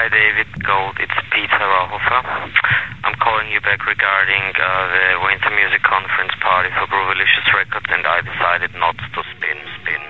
Hi, David Gold. It's Peter Rauhofer. I'm calling you back regarding uh, the Winter Music Conference party for Groovilicious Records, and I decided not to spin, spin,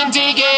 Indigo.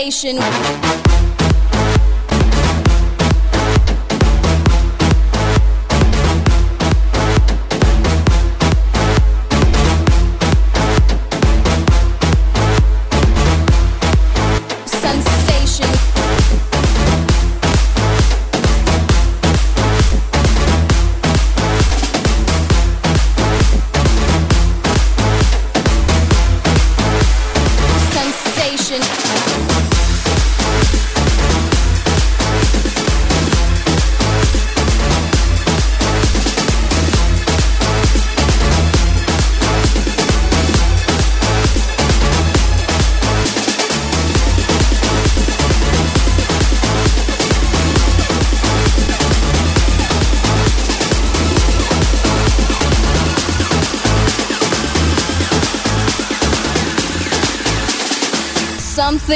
Sensation. Sensation.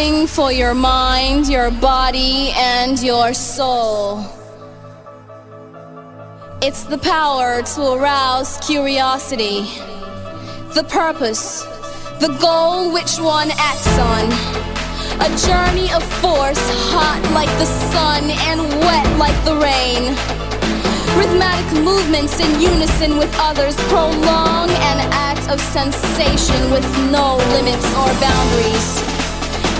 healing for your mind, your body, and your soul. It's the power to arouse curiosity, the purpose, the goal which one acts on. A journey of force, hot like the sun and wet like the rain. Rhythmatic movements in unison with others prolong an act of sensation with no limits or boundaries.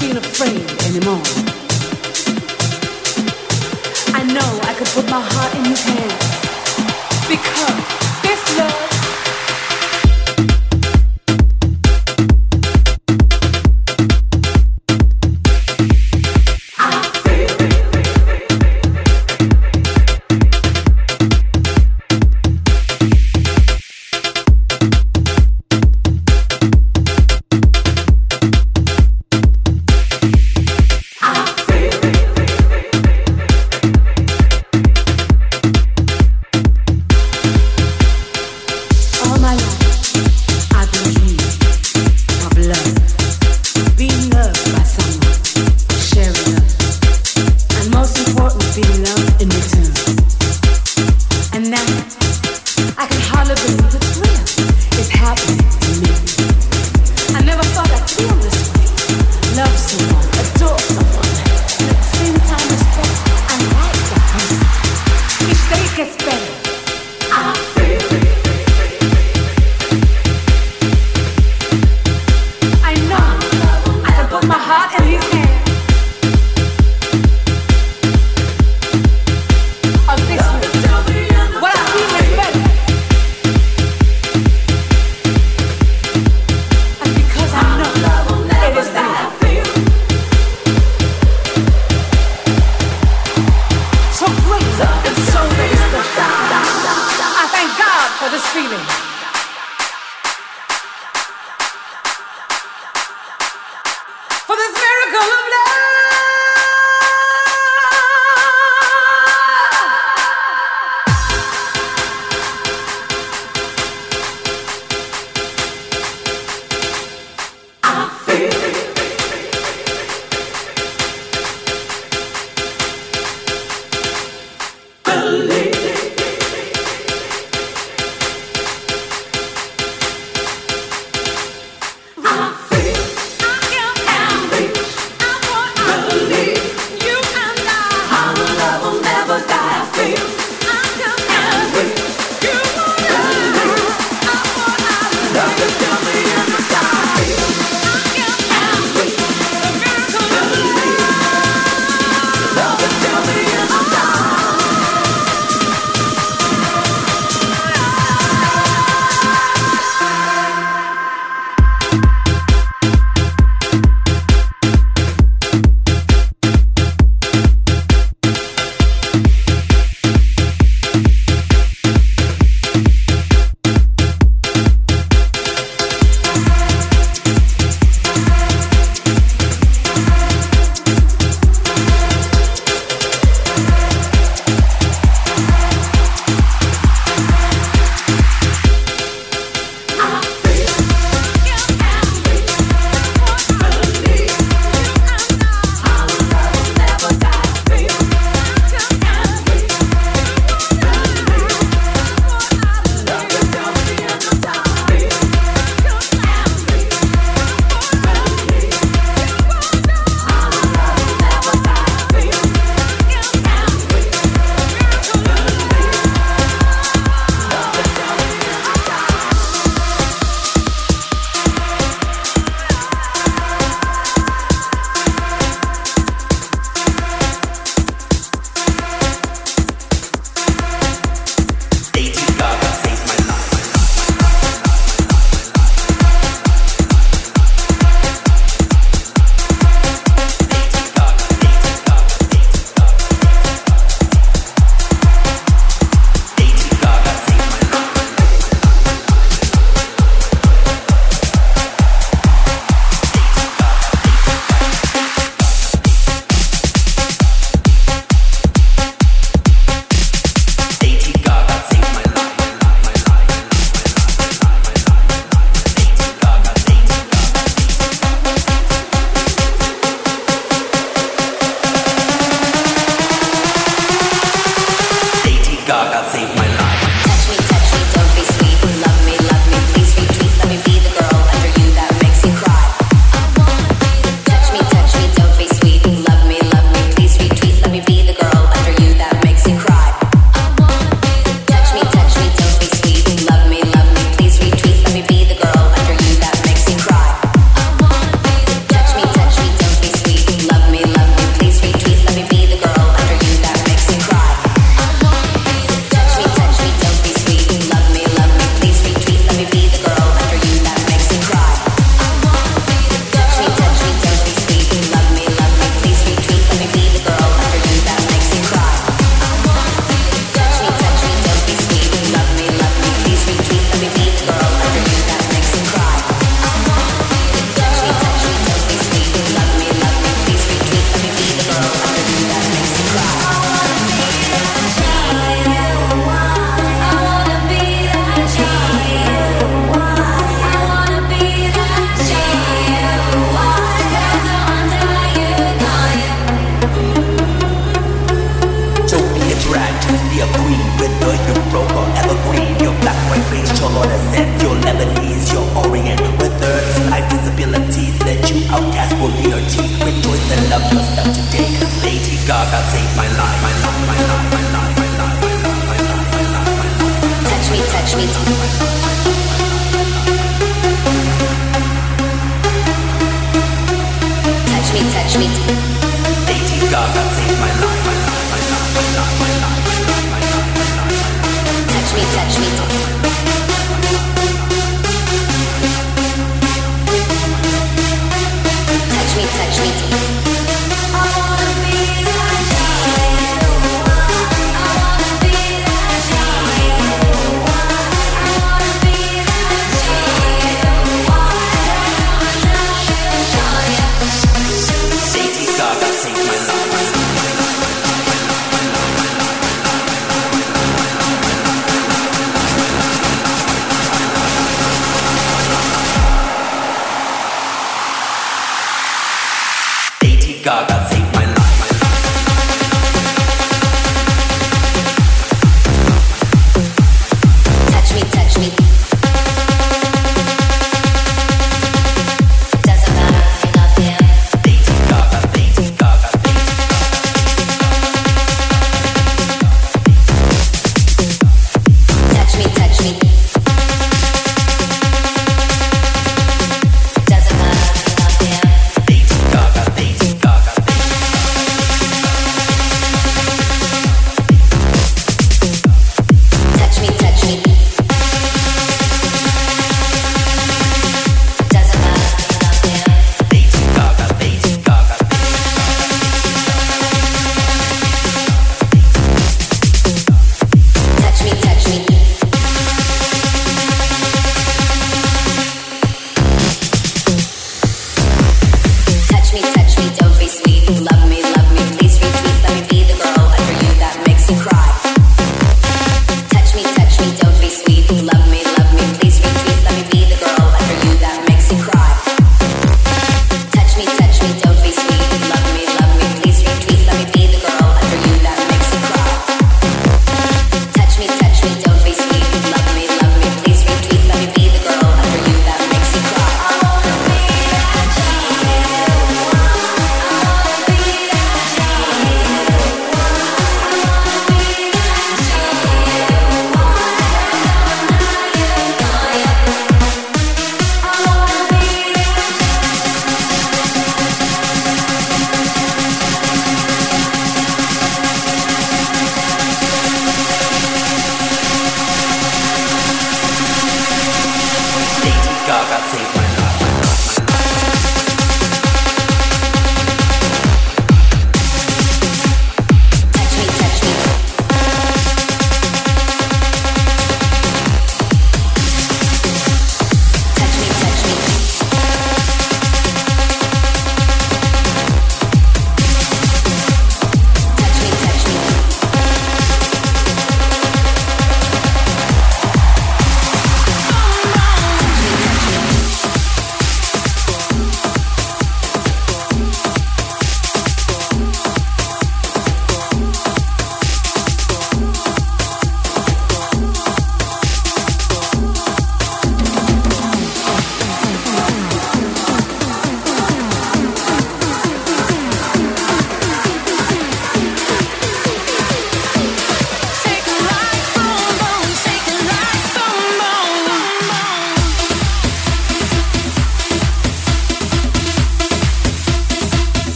being afraid anymore. I know I could put my heart in his hands because this love.